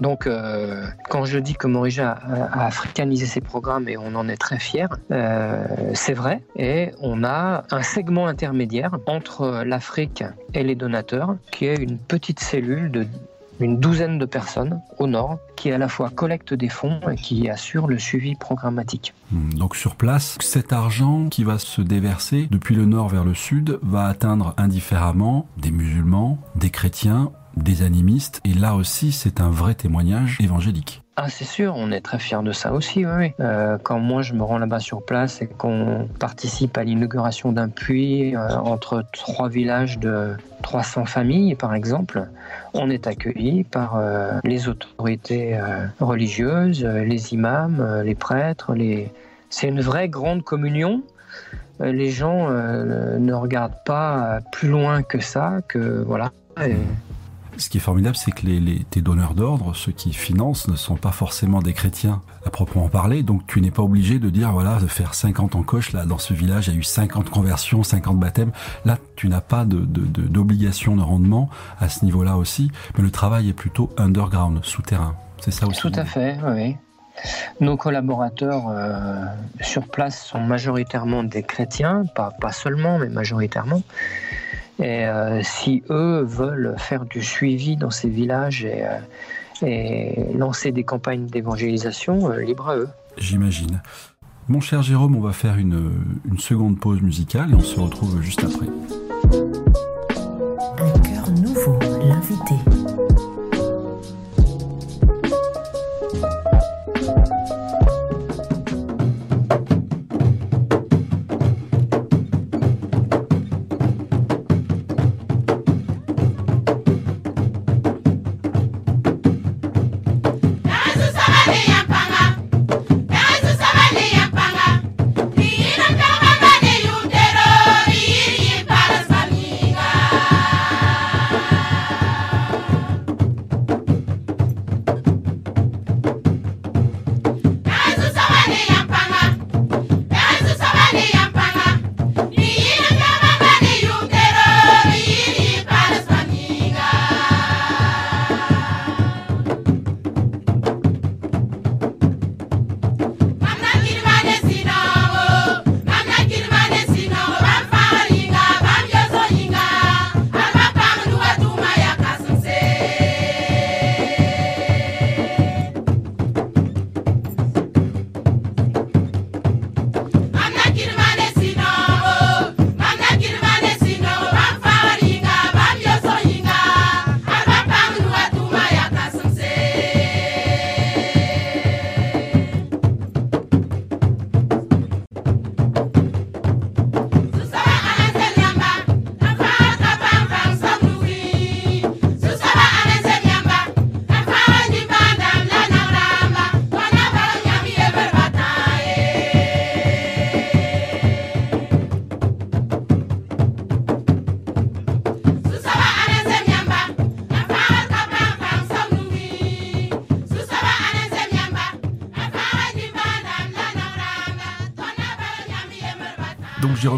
Donc, euh, quand je dis que Morija a, africanisé ses programmes et on en est très fier, euh, c'est vrai. Et on a un segment intermédiaire entre l'Afrique et les donateurs, qui est une petite cellule de une douzaine de personnes au nord qui à la fois collecte des fonds et qui assure le suivi programmatique. Hmm, donc sur place, cet argent qui va se déverser depuis le nord vers le sud va atteindre indifféremment des musulmans, des chrétiens des animistes. Et là aussi, c'est un vrai témoignage évangélique. Ah, c'est sûr, on est très fiers de ça aussi, oui. Euh, quand moi je me rends là-bas sur place et qu'on participe à l'inauguration d'un puits euh, entre trois villages de 300 familles, par exemple, on est accueilli par euh, les autorités religieuses, les imams, les prêtres. C'est une vraie grande communion. Les gens ne regardent pas plus loin que ça, que voilà. Ce qui est formidable, c'est que les, tes donneurs d'ordre, ceux qui financent, ne sont pas forcément des chrétiens à proprement parler. Donc tu n'es pas obligé de dire, voilà, de faire 50 en coche. Là, dans ce village, il y a eu 50 conversions, 50 baptêmes. Là, tu n'as pas d'obligation de, de, de, rendement à ce niveau-là aussi. Mais le travail est plutôt underground, souterrain. C'est ça aussi. Tout à fait, oui. Nos collaborateurs euh, sur place sont majoritairement des chrétiens, pas, pas seulement, mais majoritairement. Et euh, si eux veulent faire du suivi dans ces villages et, euh, lancer des campagnes d'évangélisation, euh, libre à eux. J'imagine. Mon cher Jérôme, on va faire une, une seconde pause musicale et on se retrouve juste après.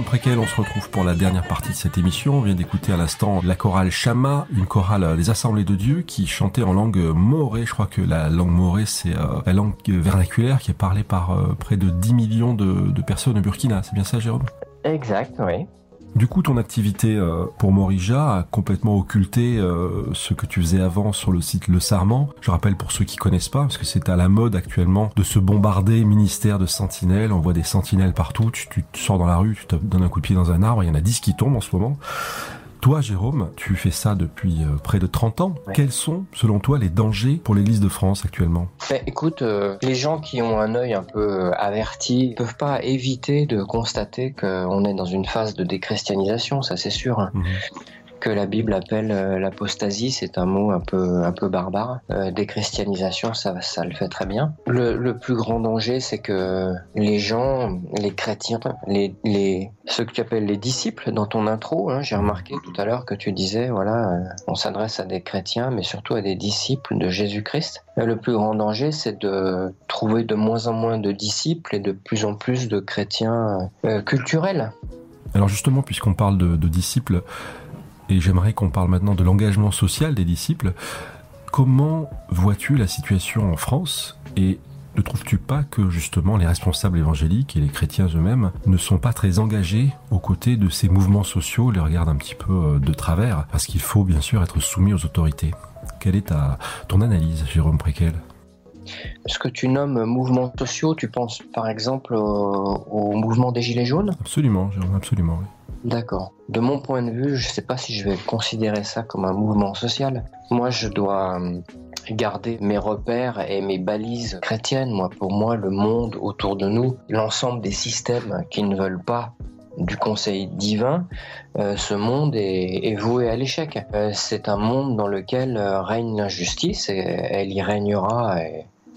Préquel, on se retrouve pour la dernière partie de cette émission. On vient d'écouter à l'instant la chorale Chama, une chorale des Assemblées de Dieu qui chantait en langue morée. Je crois que la langue morée, c'est euh, la langue vernaculaire qui est parlée par euh, près de 10 millions de, de personnes au Burkina. C'est bien ça, Jérôme? Exact, oui. Du coup, ton activité euh, pour Morija a complètement occulté euh, ce que tu faisais avant sur le site Le Sarment. Je rappelle pour ceux qui connaissent pas, parce que c'est à la mode actuellement de se bombarder ministère de sentinelles. On voit des sentinelles partout. Tu, tu, sors dans la rue, tu te donnes un coup de pied dans un arbre. Il y en a 10 qui tombent en ce moment. Toi, Jérôme, tu fais ça depuis euh, près de 30 ans. Ouais. Quels sont, selon toi, les dangers pour l'Église de France actuellement? Ben, écoute, euh, les gens qui ont un œil un peu euh, averti peuvent pas éviter de constater qu'on est dans une phase de déchristianisation, ça c'est sûr. Mhm. Que la Bible appelle euh, l'apostasie, c'est un mot un peu un peu barbare. Euh, déchristianisation, ça ça le fait très bien. Le, le plus grand danger, c'est que les gens, les chrétiens, les, les ceux que tu appelles les disciples dans ton intro, hein, j'ai remarqué tout à l'heure que tu disais, voilà, euh, on s'adresse à des chrétiens, mais surtout à des disciples de Jésus-Christ. Le plus grand danger, c'est de trouver de moins en moins de disciples et de plus en plus de chrétiens culturels. Alors justement, puisqu'on parle de disciples, et j'aimerais qu'on parle maintenant de l'engagement social des disciples, comment vois-tu la situation en France et ne trouves-tu pas que justement les responsables évangéliques et les chrétiens eux-mêmes ne sont pas très engagés aux côtés de ces mouvements sociaux, les regardent un petit peu euh, de travers, parce qu'il faut bien sûr être soumis aux autorités Quelle est ta, ton analyse, Jérôme Préquel? Ce que tu nommes mouvements sociaux, tu penses par exemple au, au mouvement des Gilets jaunes? Absolument, Jérôme, absolument. oui. D'accord. De mon point de vue, je ne sais pas si je vais considérer ça comme un mouvement social. Moi, je dois hum, garder mes repères et mes balises chrétiennes. Moi, pour moi, le monde autour de nous, l'ensemble des systèmes qui ne veulent pas du conseil divin, euh, ce monde est, voué à l'échec. Euh, c'est un monde dans lequel euh, règne l'injustice et elle y régnera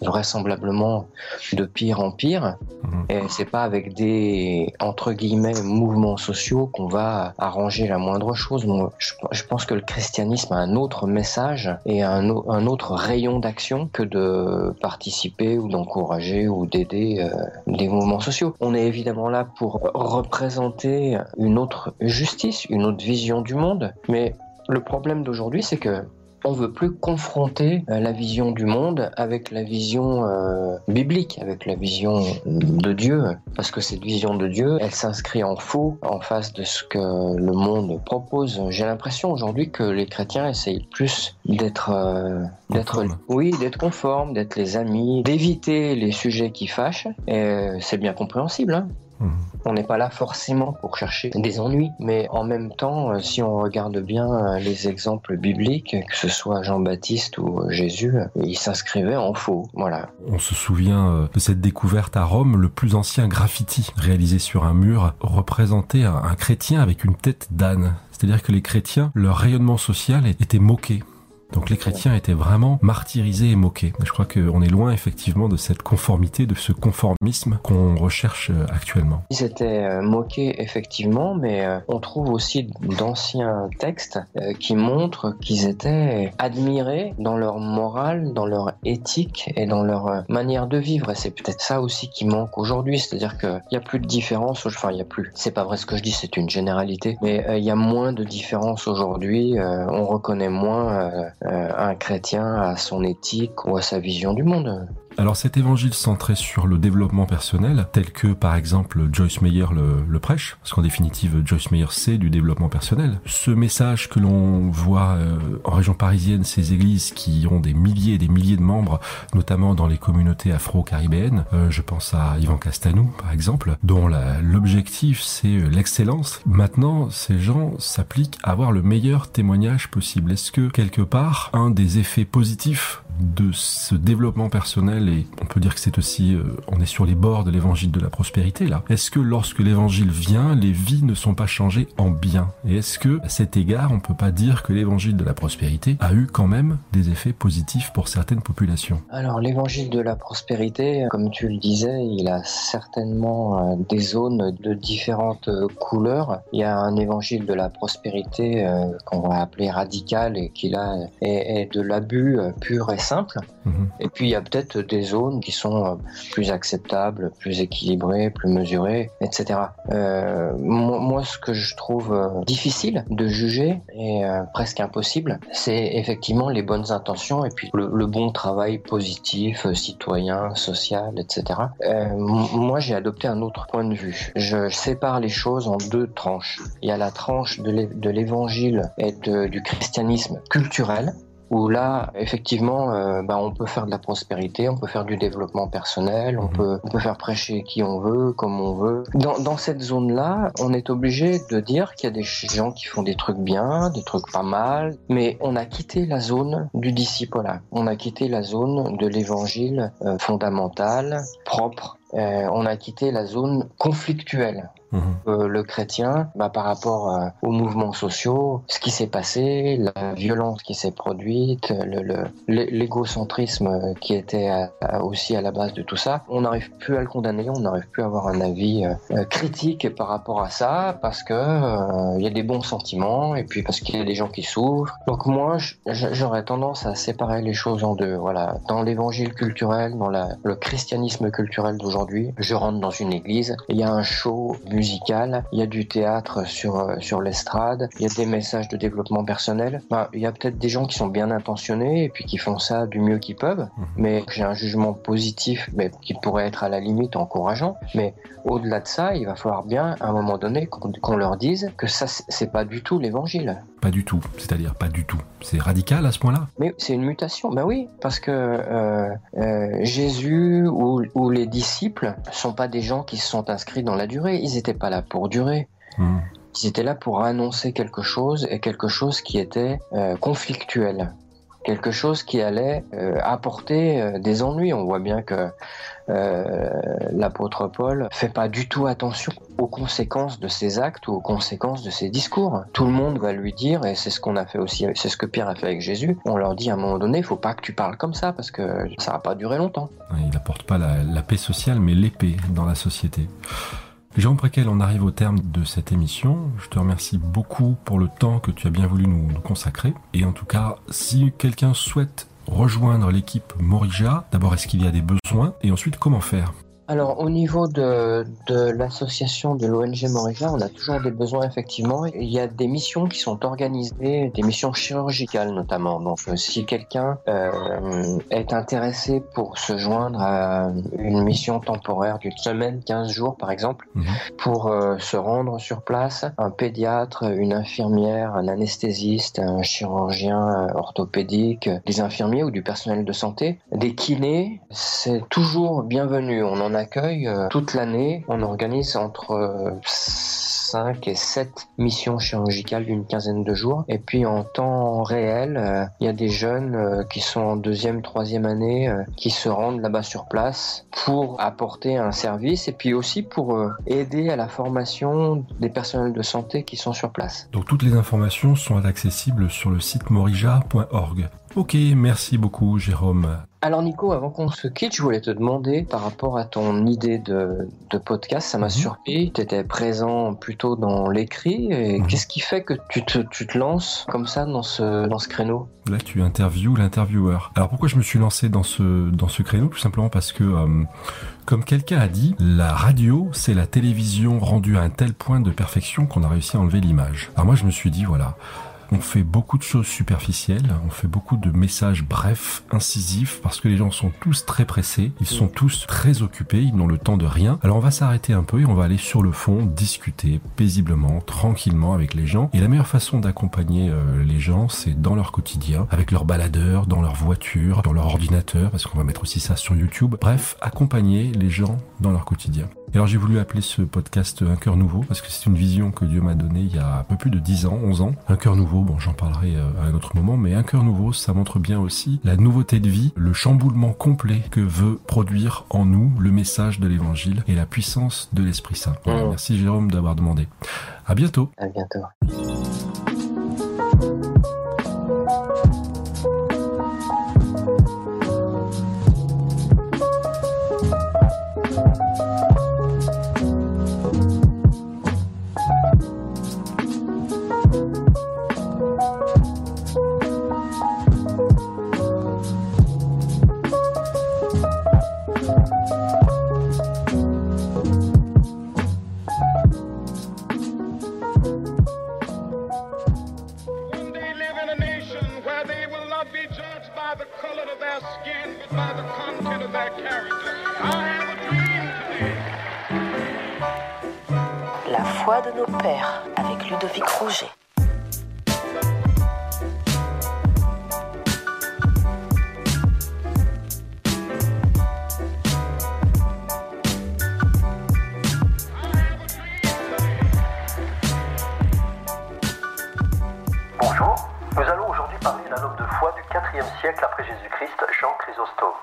vraisemblablement de pire en pire. Mhm. Et c'est pas avec des entre guillemets mouvements sociaux qu'on va arranger la moindre chose. Je, je pense que le christianisme a un autre message et un, un autre rayon d'action que de participer ou d'encourager ou d'aider euh, des mouvements sociaux. On est évidemment là pour représenter une autre justice, une autre vision du monde, mais le problème d'aujourd'hui, c'est que on veut plus confronter euh, la vision du monde avec la vision euh, biblique, avec la vision de Dieu, parce que cette vision de Dieu, elle s'inscrit en faux en face de ce que le monde propose. J'ai l'impression aujourd'hui que les chrétiens essayent plus d'être, euh, d'être, oui, d'être conformes, d'être les amis, d'éviter les sujets qui fâchent. Et c'est bien compréhensible. Hein Mhm. On n'est pas là forcément pour chercher des ennuis, mais en même temps, euh, si on regarde bien euh, les exemples bibliques, que ce soit Jean-Baptiste ou euh, Jésus, ils s'inscrivaient en faux. Voilà. On se souvient de cette découverte à Rome, le plus ancien graffiti réalisé sur un mur représentait un chrétien avec une tête d'âne. C'est-à-dire que les chrétiens, leur rayonnement social était moqué. Donc les chrétiens étaient vraiment martyrisés et moqués. Je crois qu'on est loin effectivement de cette conformité, de ce conformisme qu'on recherche euh, actuellement. Ils étaient euh, moqués effectivement, mais euh, on trouve aussi d'anciens textes qui montrent qu'ils étaient admirés dans leur morale, dans leur éthique et dans leur manière de vivre. Et c'est peut-être ça aussi qui manque aujourd'hui, c'est-à-dire qu'il n'y a plus de différence. Enfin, il n'y a plus. C'est pas vrai ce que je dis, c'est une généralité, mais il y a moins de différence aujourd'hui. on reconnaît moins un chrétien à son éthique ou à sa vision du monde. Alors cet évangile centré sur le développement personnel, tel que par exemple Joyce Meyer le, prêche, parce qu'en définitive Joyce Meyer c'est du développement personnel, ce message que l'on voit euh, en région parisienne, ces églises qui ont des milliers et des milliers de membres, notamment dans les communautés afro-caribéennes, euh, je pense à Yvan Castanou par exemple, dont l'objectif c'est euh, l'excellence. Maintenant, ces gens s'appliquent à avoir le meilleur témoignage possible. Est-ce que quelque part, un des effets positifs de ce développement personnel et on peut dire que c'est aussi euh, on est sur les bords de l'évangile de la prospérité là. Est-ce que lorsque l'évangile vient, les vies ne sont pas changées en bien? Et est-ce que à cet égard, on peut pas dire que l'évangile de la prospérité a eu quand même des effets positifs pour certaines populations? Alors l'évangile de la prospérité, comme tu le disais, il a certainement euh, des zones de différentes euh, couleurs. Il y a un évangile de la prospérité qu'on va appeler radical et qui là est, est de l'abus pur et simple. Mhm. Et puis il y a peut-être des zones qui sont euh, plus acceptables, plus équilibrées, plus mesurées, etc. Euh, moi, ce que je trouve euh, difficile de juger et presque impossible, c'est effectivement les bonnes intentions et puis le, bon travail positif, citoyen, social, etc. moi, j'ai adopté un autre point de vue. Je sépare les choses en deux tranches. Il y a la tranche de l'évangile et du christianisme culturel, où là, effectivement, euh, bah, on peut faire de la prospérité, on peut faire du développement personnel, on mhm. peut, on peut faire prêcher qui on veut, comme on veut. Dans, dans cette zone-là, on est obligé de dire qu'il y a des gens qui font des trucs bien, des trucs pas mal, mais on a quitté la zone du disciple-là. On a quitté la zone de l'évangile euh, fondamental, propre, euh, on a quitté la zone conflictuelle. Mhm. Euh, le chrétien, bah, par rapport euh, aux mouvements sociaux, ce qui s'est passé, la violence qui s'est produite, l'égocentrisme qui était aussi à la base de tout ça, on n'arrive plus à le condamner, on n'arrive plus à avoir un avis critique par rapport à ça, parce que il y a des bons sentiments et puis parce qu'il y a des gens qui souffrent. Donc moi, j'aurais tendance à séparer les choses en deux. Voilà, dans l'évangile culturel, dans le christianisme culturel d'aujourd'hui je rentre dans une église, il y a un show musical, il y a du théâtre sur, euh, sur l'estrade, il y a des messages de développement personnel. Il y a peut-être des gens qui sont bien intentionnés et puis qui font ça du mieux qu'ils peuvent, mhm. mais j'ai un jugement positif mais qui pourrait être à la limite encourageant. Mais au-delà de ça, il va falloir bien à un moment donné qu'on leur dise que ça c'est pas du tout l'évangile. Pas du tout, c'est-à-dire pas du tout. C'est radical à ce point-là? Mais c'est une mutation, ben oui, parce que euh, euh, Jésus ou, ou les disciples sont pas des gens qui se sont inscrits dans la durée. Ils n'étaient pas là pour durer. Hmm. Ils étaient là pour annoncer quelque chose et quelque chose qui était euh, conflictuel. Quelque chose qui allait euh, apporter euh, des ennuis. On voit bien que l'apôtre Paul fait pas du tout attention aux conséquences de ses actes ou aux conséquences de ses discours. Tout le monde va lui dire, et c'est ce qu'on a fait aussi, c'est ce que Pierre a fait avec Jésus, on leur dit à un moment donné, il faut pas que tu parles comme ça parce que ça va pas durer longtemps. Il n'apporte pas la, paix sociale, mais l'épée dans la société. Jean Préquel, on arrive au terme de cette émission. Je te remercie beaucoup pour le temps que tu as bien voulu nous consacrer. Et en tout cas, si quelqu'un souhaite rejoindre l'équipe Morija, d'abord est-ce qu'il y a des besoins? Et ensuite comment faire? Alors au niveau de, de l'association de l'ONG Morija, on a toujours des besoins effectivement. Il y a des missions qui sont organisées, des missions chirurgicales notamment. Donc euh, si quelqu'un euh, est intéressé pour se joindre à une mission temporaire d'une semaine, 15 jours par exemple, Mhm. pour euh, se rendre sur place, un pédiatre, une infirmière, un anesthésiste, un chirurgien orthopédique, des infirmiers ou du personnel de santé, des kinés, c'est toujours bienvenu. On en accueille euh, toute l'année. On organise entre euh, 5 et 7 missions chirurgicales d'une quinzaine de jours. Et puis en temps réel, euh, il y a des jeunes euh, qui sont en deuxième, troisième année euh, qui se rendent là-bas sur place pour apporter un service et puis aussi pour euh, aider à la formation des personnels de santé qui sont sur place. Donc toutes les informations sont accessibles sur le site morija.org. Ok, merci beaucoup Jérôme. Alors Nico, avant qu'on se quitte, je voulais te demander par rapport à ton idée de, de podcast, ça m'a Mhm. surpris, tu étais présent plutôt dans l'écrit, et Mhm. qu'est-ce qui fait que tu te, tu te lances comme ça dans ce, dans ce créneau? Là, tu interviews l'intervieweur. Alors pourquoi je me suis lancé dans ce dans ce créneau? Tout simplement parce que, euh, comme quelqu'un a dit, la radio, c'est la télévision rendue à un tel point de perfection qu'on a réussi à enlever l'image. Alors moi, je me suis dit, voilà. On fait beaucoup de choses superficielles, on fait beaucoup de messages brefs, incisifs, parce que les gens sont tous très pressés, ils sont tous très occupés, ils n'ont le temps de rien. Alors on va s'arrêter un peu et on va aller sur le fond, discuter paisiblement, tranquillement avec les gens. Et la meilleure façon d'accompagner euh, les gens, c'est dans leur quotidien, avec leur baladeur, dans leur voiture, dans leur ordinateur, parce qu'on va mettre aussi ça sur YouTube. Bref, accompagner les gens dans leur quotidien. Et alors j'ai voulu appeler ce podcast Un cœur nouveau parce que c'est une vision que Dieu m'a donnée il y a un peu plus de 10 ans, 11 ans. Un cœur nouveau, bon j'en parlerai euh, à un autre moment, mais un cœur nouveau ça montre bien aussi la nouveauté de vie, le chamboulement complet que veut produire en nous le message de l'évangile et la puissance de l'Esprit Saint. Voilà, Mm. merci Jérôme d'avoir demandé. À bientôt. À bientôt. Foi de nos pères avec Ludovic Rouget. Bonjour, nous allons aujourd'hui parler d'un homme de foi du 4e siècle après Jésus-Christ, Jean Chrysostome.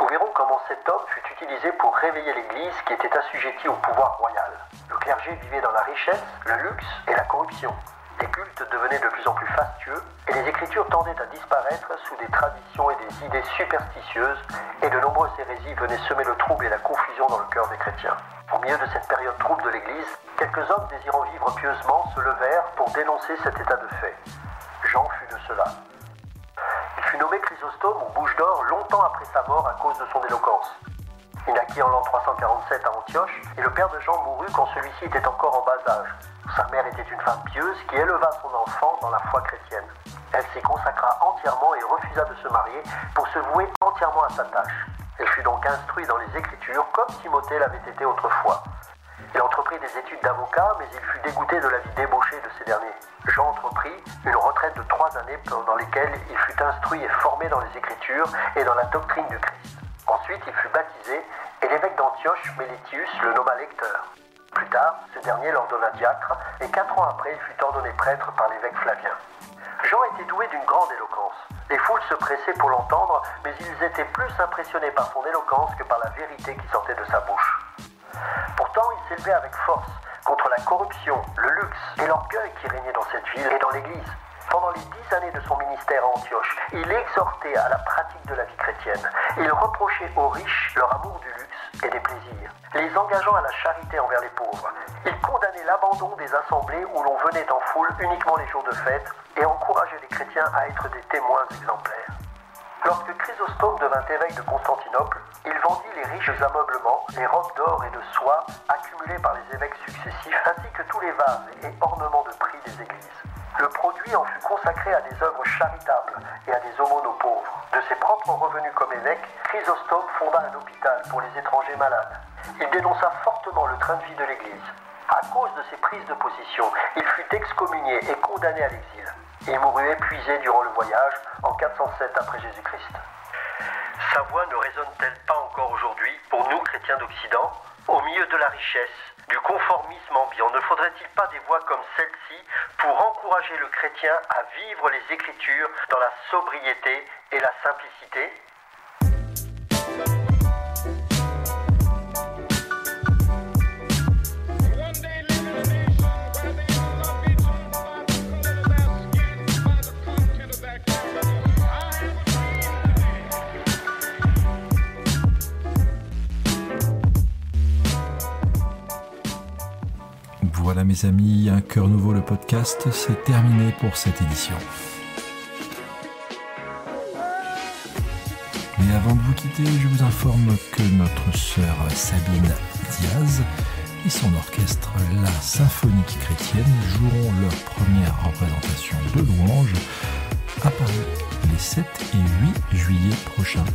Nous verrons comment cet homme fut utilisé pour réveiller l'Église qui était assujettie au pouvoir royal. Le clergé vivait le luxe et la corruption. Les cultes devenaient de plus en plus fastueux et les écritures tendaient à disparaître sous des traditions et des idées superstitieuses et de nombreuses hérésies venaient semer le trouble et la confusion dans le cœur des chrétiens. Au milieu de cette période trouble de l'Église, quelques hommes désirant vivre pieusement se levèrent pour dénoncer cet état de fait. Jean fut de cela. Il fut nommé Chrysostome ou Bouche d'Or longtemps après sa mort à cause de son éloquence. Il naquit en l'an 347 à Antioche le père de Jean mourut quand celui-ci était encore en bas âge. Sa mère était une femme pieuse qui éleva son enfant dans la foi chrétienne. Elle s'y consacra entièrement et refusa de se marier pour se vouer entièrement à sa tâche. Elle fut donc instruite dans les Écritures comme Timothée l'avait été autrefois. Il entreprit des études d'avocat, mais il fut dégoûté de la vie débauchée de ces derniers. Jean entreprit une retraite de trois années pendant lesquelles il fut instruit et formé dans les Écritures et dans la doctrine du Christ. Ensuite, il fut baptisé et l'évêque d'Antioche, Mélitius, le nomma lecteur. Plus tard, ce dernier l'ordonna diacre et quatre ans après, il fut ordonné prêtre par l'évêque Flavien. Jean était doué d'une grande éloquence. Les foules se pressaient pour l'entendre, mais ils étaient plus impressionnés par son éloquence que par la vérité qui sortait de sa bouche. Pourtant, il s'élevait avec force contre la corruption, le luxe et l'orgueil qui régnaient dans cette ville et dans l'Église. Pendant les dix années de son ministère à Antioche, il exhortait à la pratique de la vie chrétienne. Il reprochait aux riches leur amour du luxe et des plaisirs, les engageant à la charité envers les pauvres. Il condamnait l'abandon des assemblées où l'on venait en foule uniquement les jours de fête et encourageait les chrétiens à être des témoins exemplaires. Lorsque Chrysostome devint évêque de Constantinople, il vendit les riches ameublements, les robes d'or et de soie accumulées par les évêques successifs, ainsi que tous les vases et ornements de prix des églises. Le produit en fut consacré à des œuvres charitables et à des aumônes aux pauvres. De ses propres revenus comme évêque, Chrysostome fonda un hôpital pour les étrangers malades. Il dénonça fortement le train de vie de l'Église. À cause de ses prises de position, il fut excommunié et condamné à l'exil. Il mourut épuisé durant le voyage en 407 après Jésus-Christ. Sa voix ne résonne-t-elle pas encore aujourd'hui pour nous, chrétiens d'Occident? Au milieu de la richesse, du conformisme ambiant, ne faudrait-il pas des voix comme celle-ci pour encourager le chrétien à vivre les Écritures dans la sobriété et la simplicité Voilà mes amis, un cœur nouveau le podcast, c'est terminé pour cette édition. Mais avant de vous quitter, je vous informe que notre sœur Sabine Diaz et son orchestre La Symphonique Chrétienne joueront leur première représentation de louanges à Paris les 7 et 8 juillet prochains.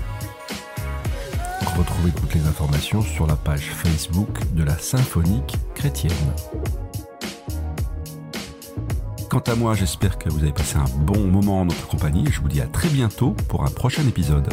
Retrouvez toutes les informations sur la page Facebook de la Symphonique Chrétienne. Quant à moi, j'espère que vous avez passé un bon moment en notre compagnie et je vous dis à très bientôt pour un prochain épisode.